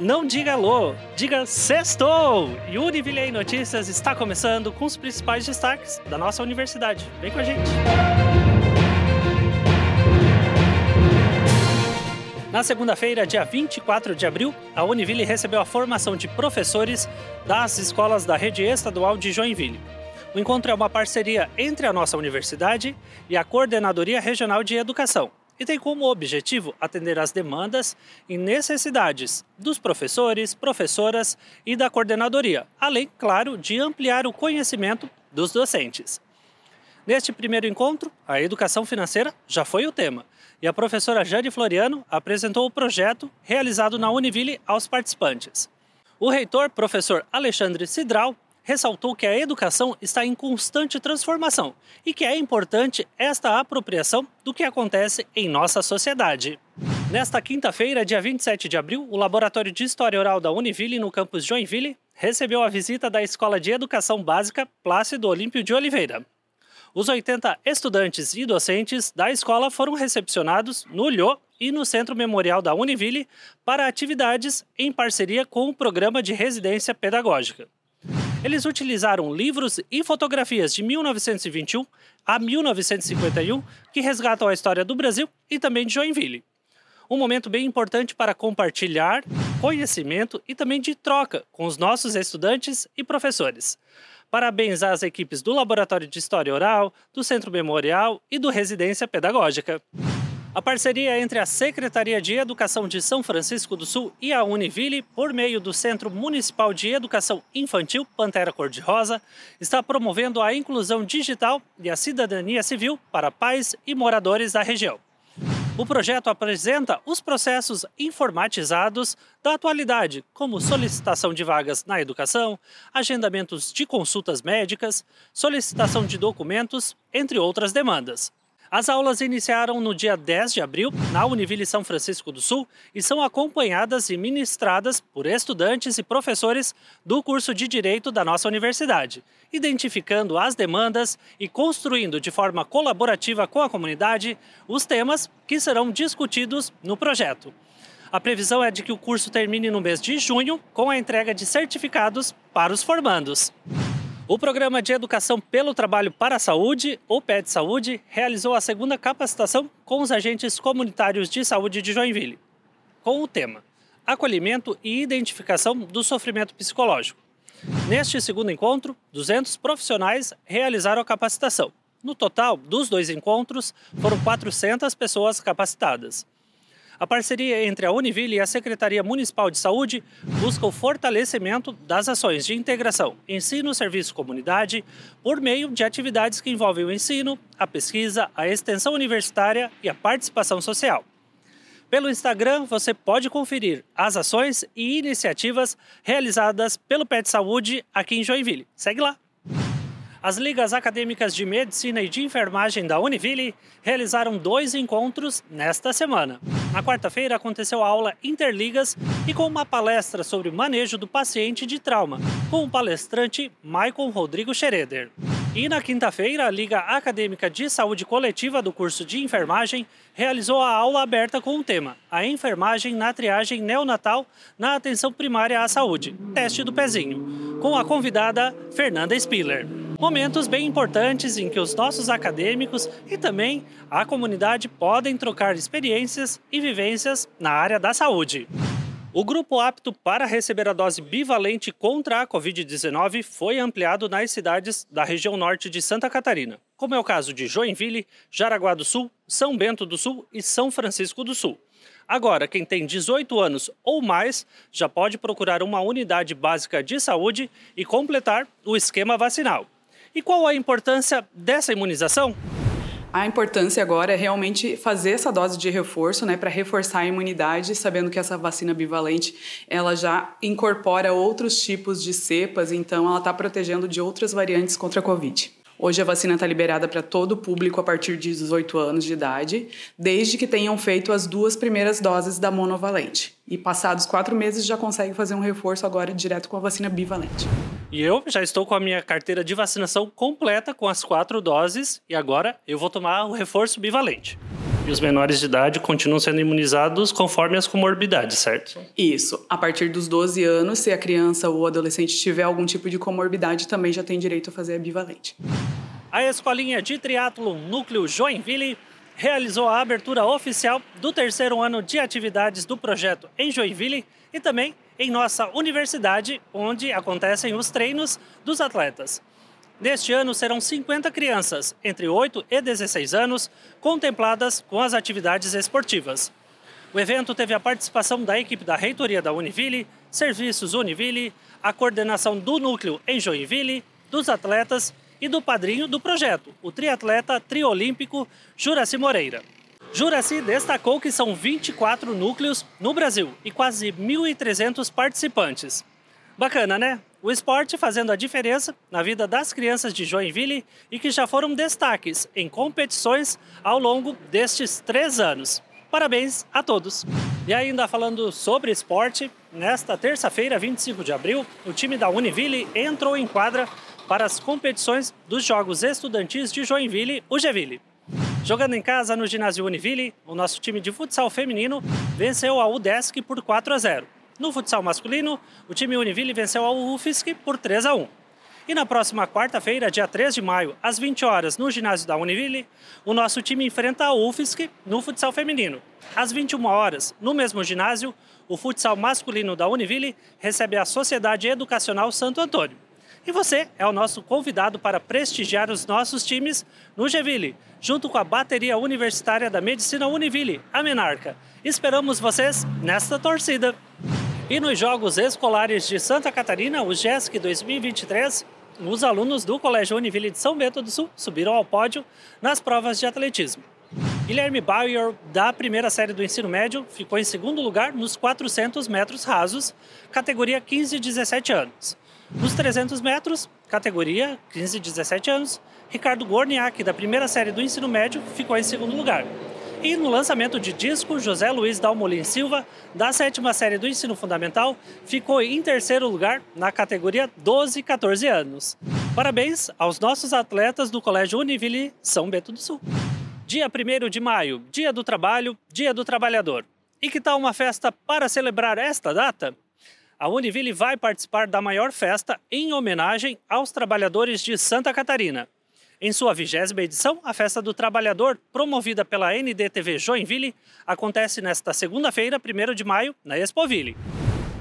não diga alô, diga sextou! O Univille Notícias está começando com os principais destaques da nossa universidade. Vem com a gente! Na segunda-feira, dia 24 de abril, a Univille recebeu a formação de professores das escolas da rede estadual de Joinville. O encontro é uma parceria entre a nossa universidade e a Coordenadoria Regional de Educação, e tem como objetivo atender às demandas e necessidades dos professores, professoras e da coordenadoria, além, claro, de ampliar o conhecimento dos docentes. Neste primeiro encontro, a educação financeira já foi o tema, e a professora Jane Floriano apresentou o projeto realizado na Univille aos participantes. O reitor, professor Alexandre Cidral, ressaltou que a educação está em constante transformação e que é importante esta apropriação do que acontece em nossa sociedade. Nesta quinta-feira, dia 27 de abril, o Laboratório de História Oral da Univille, no campus Joinville, recebeu a visita da Escola de Educação Básica Plácido Olímpio de Oliveira. Os 80 estudantes e docentes da escola foram recepcionados no Lhô e no Centro Memorial da Univille para atividades em parceria com o Programa de Residência Pedagógica. Eles utilizaram livros e fotografias de 1921 a 1951 que resgatam a história do Brasil e também de Joinville. Um momento bem importante para compartilhar conhecimento e também de troca com os nossos estudantes e professores. Parabéns às equipes do Laboratório de História Oral, do Centro Memorial e do Residência Pedagógica. A parceria entre a Secretaria de Educação de São Francisco do Sul e a Univille, por meio do Centro Municipal de Educação Infantil Pantera Cor-de-Rosa, está promovendo a inclusão digital e a cidadania civil para pais e moradores da região. O projeto apresenta os processos informatizados da atualidade, como solicitação de vagas na educação, agendamentos de consultas médicas, solicitação de documentos, entre outras demandas. As aulas iniciaram no dia 10 de abril na Univille São Francisco do Sul e são acompanhadas e ministradas por estudantes e professores do curso de Direito da nossa universidade, identificando as demandas e construindo de forma colaborativa com a comunidade os temas que serão discutidos no projeto. A previsão é de que o curso termine no mês de junho com a entrega de certificados para os formandos. O Programa de Educação pelo Trabalho para a Saúde, ou PET Saúde, realizou a segunda capacitação com os agentes comunitários de saúde de Joinville, com o tema Acolhimento e Identificação do Sofrimento Psicológico. Neste segundo encontro, 200 profissionais realizaram a capacitação. No total dos dois encontros, foram 400 pessoas capacitadas. A parceria entre a Univille e a Secretaria Municipal de Saúde busca o fortalecimento das ações de integração ensino-serviço-comunidade por meio de atividades que envolvem o ensino, a pesquisa, a extensão universitária e a participação social. Pelo Instagram, você pode conferir as ações e iniciativas realizadas pelo PET Saúde aqui em Joinville. Segue lá! As ligas acadêmicas de medicina e de enfermagem da Univille realizaram dois encontros nesta semana. Na quarta-feira aconteceu a aula Interligas e com uma palestra sobre manejo do paciente de trauma, com o palestrante Maicon Rodrigo Schroeder. E na quinta-feira, a Liga Acadêmica de Saúde Coletiva do curso de enfermagem realizou a aula aberta com o tema A enfermagem na triagem neonatal na atenção primária à saúde, teste do pezinho, com a convidada Fernanda Spiller. Momentos bem importantes em que os nossos acadêmicos e também a comunidade podem trocar experiências e vivências na área da saúde. O grupo apto para receber a dose bivalente contra a Covid-19 foi ampliado nas cidades da região norte de Santa Catarina, como é o caso de Joinville, Jaraguá do Sul, São Bento do Sul e São Francisco do Sul. Agora, quem tem 18 anos ou mais já pode procurar uma unidade básica de saúde e completar o esquema vacinal. E qual a importância dessa imunização? A importância agora é realmente fazer essa dose de reforço, né, para reforçar a imunidade, sabendo que essa vacina bivalente ela já incorpora outros tipos de cepas, então ela está protegendo de outras variantes contra a Covid. Hoje a vacina está liberada para todo o público a partir de 18 anos de idade, desde que tenham feito as duas primeiras doses da monovalente. E passados quatro meses já consegue fazer um reforço agora direto com a vacina bivalente. E eu já estou com a minha carteira de vacinação completa com as quatro doses e agora eu vou tomar o reforço bivalente. E os menores de idade continuam sendo imunizados conforme as comorbidades, certo? Isso. A partir dos 12 anos, se a criança ou adolescente tiver algum tipo de comorbidade, também já tem direito a fazer a bivalente. A Escolinha de Triatlo Núcleo Joinville realizou a abertura oficial do terceiro ano de atividades do projeto em Joinville e também em nossa universidade, onde acontecem os treinos dos atletas. Neste ano serão 50 crianças, entre 8 e 16 anos, contempladas com as atividades esportivas. O evento teve a participação da equipe da reitoria da Univille, Serviços Univille, a coordenação do núcleo em Joinville, dos atletas e do padrinho do projeto, o triatleta triolímpico Juraci Moreira. Juraci destacou que são 24 núcleos no Brasil e quase 1.300 participantes. Bacana, né? O esporte fazendo a diferença na vida das crianças de Joinville e que já foram destaques em competições ao longo destes três anos. Parabéns a todos! E ainda falando sobre esporte, nesta terça-feira, 25 de abril, o time da Univille entrou em quadra para as competições dos Jogos Estudantis de Joinville, o Geville. Jogando em casa no ginásio Univille, o nosso time de futsal feminino venceu a UDESC por 4 a 0. No futsal masculino, o time Univille venceu a UFSC por 3 a 1. E na próxima quarta-feira, dia 3 de maio, às 20 horas, no ginásio da Univille, o nosso time enfrenta a UFSC no futsal feminino. Às 21 horas, no mesmo ginásio, o futsal masculino da Univille recebe a Sociedade Educacional Santo Antônio. E você é o nosso convidado para prestigiar os nossos times no Geville, junto com a bateria universitária da Medicina Univille, a Menarca. Esperamos vocês nesta torcida. E nos Jogos Escolares de Santa Catarina, o GESC 2023, os alunos do Colégio Univille de São Bento do Sul subiram ao pódio nas provas de atletismo. Guilherme Bauer, da primeira série do ensino médio, ficou em segundo lugar nos 400 metros rasos, categoria 15 e 17 anos. Nos 300 metros, categoria 15 e 17 anos, Ricardo Gorniak, da primeira série do ensino médio, ficou em segundo lugar. E no lançamento de disco, José Luiz Dalmolin Silva, da sétima série do ensino fundamental, ficou em terceiro lugar na categoria 12 e 14 anos. Parabéns aos nossos atletas do Colégio Univille São Bento do Sul. Dia 1 de maio, Dia do Trabalho, Dia do Trabalhador. E que tal uma festa para celebrar esta data? A Univille vai participar da maior festa em homenagem aos trabalhadores de Santa Catarina. Em sua vigésima edição, a Festa do Trabalhador, promovida pela NDTV Joinville, acontece nesta segunda-feira, 1 de maio, na Expoville.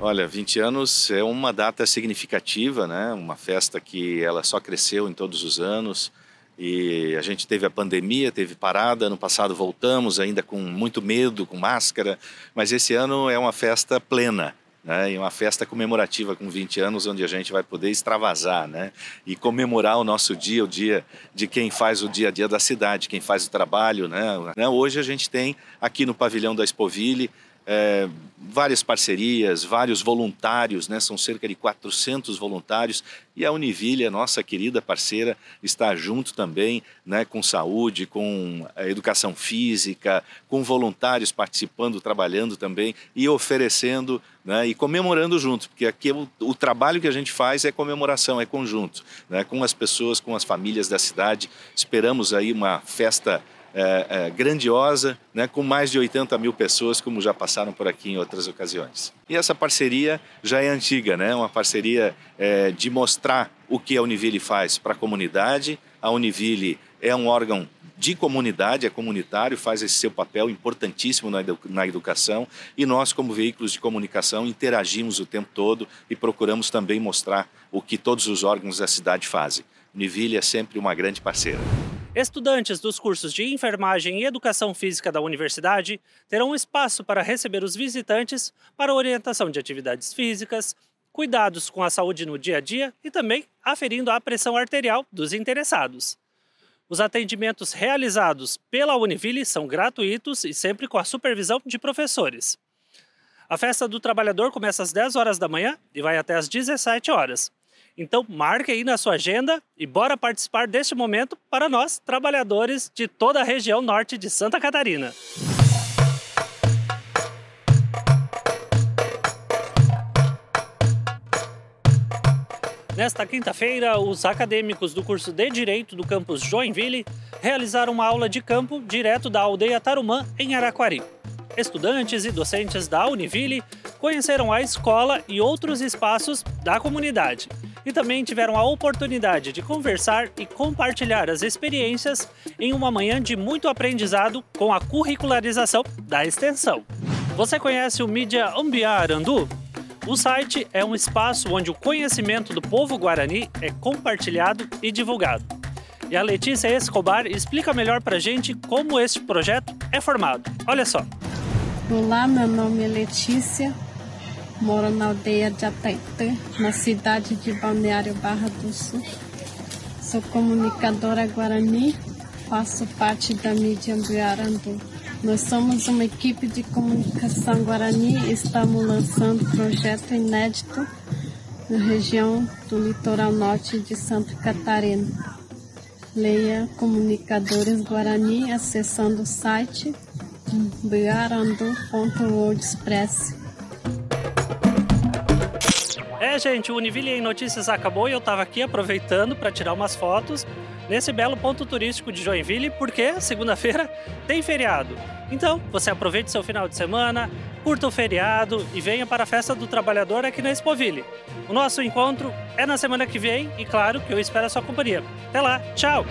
Olha, 20 anos é uma data significativa, né? Uma festa que ela só cresceu em todos os anos. E a gente teve a pandemia, teve parada. Ano passado voltamos ainda com muito medo, com máscara. Mas esse ano é uma festa plena né, em uma festa comemorativa com 20 anos, onde a gente vai poder extravasar né, e comemorar o nosso dia, o dia de quem faz o dia a dia da cidade, quem faz o trabalho. Né. né hoje a gente tem aqui no pavilhão da Expoville é, várias parcerias, vários voluntários, né? são cerca de 400 voluntários, e a Univille, a nossa querida parceira, está junto também né, com saúde, com educação física, com voluntários participando, trabalhando também e oferecendo né, e comemorando junto, porque aqui o, o, trabalho que a gente faz é comemoração, é conjunto, né, com as pessoas, com as famílias da cidade. Esperamos aí uma festa é, é, grandiosa, né, com mais de 80 mil pessoas, como já passaram por aqui em outras ocasiões. E essa parceria já é antiga, né, uma parceria é, de mostrar o que a Univille faz para a comunidade. A Univille é um órgão de comunidade, é comunitário, faz esse seu papel importantíssimo na, edu na educação e nós, como veículos de comunicação, interagimos o tempo todo e procuramos também mostrar o que todos os órgãos da cidade fazem. Univille é sempre uma grande parceira. Estudantes dos cursos de enfermagem e educação física da universidade terão espaço para receber os visitantes para orientação de atividades físicas, cuidados com a saúde no dia a dia e também aferindo a pressão arterial dos interessados. Os atendimentos realizados pela Univille são gratuitos e sempre com a supervisão de professores. A festa do trabalhador começa às 10 horas da manhã e vai até às 17 horas. Então, marque aí na sua agenda e bora participar deste momento para nós, trabalhadores de toda a região norte de Santa Catarina. Nesta quinta-feira, os acadêmicos do curso de Direito do campus Joinville realizaram uma aula de campo direto da aldeia Tarumã, em Araquari. Estudantes e docentes da Univille conheceram a escola e outros espaços da comunidade e também tiveram a oportunidade de conversar e compartilhar as experiências em uma manhã de muito aprendizado com a curricularização da extensão. Você conhece o Mídia Ambiá Arandu? O site é um espaço onde o conhecimento do povo guarani é compartilhado e divulgado. E a Letícia Escobar explica melhor para gente como este projeto é formado. Olha só. Olá, meu nome é Letícia, moro na aldeia de Ataitã, na cidade de Balneário Barra do Sul. Sou comunicadora guarani, faço parte da mídia Ambiarandu. Nós somos uma equipe de comunicação guarani e estamos lançando projeto inédito na região do litoral norte de Santa Catarina. Leia Comunicadores Guarani acessando o site biarandu.wordpress. É, gente, o Univille em Notícias acabou e eu estava aqui aproveitando para tirar umas fotos nesse belo ponto turístico de Joinville, porque segunda-feira tem feriado. Então, você aproveite seu final de semana, curta o feriado e venha para a Festa do Trabalhador aqui na Expoville. O nosso encontro é na semana que vem e, claro, que eu espero a sua companhia. Até lá, tchau!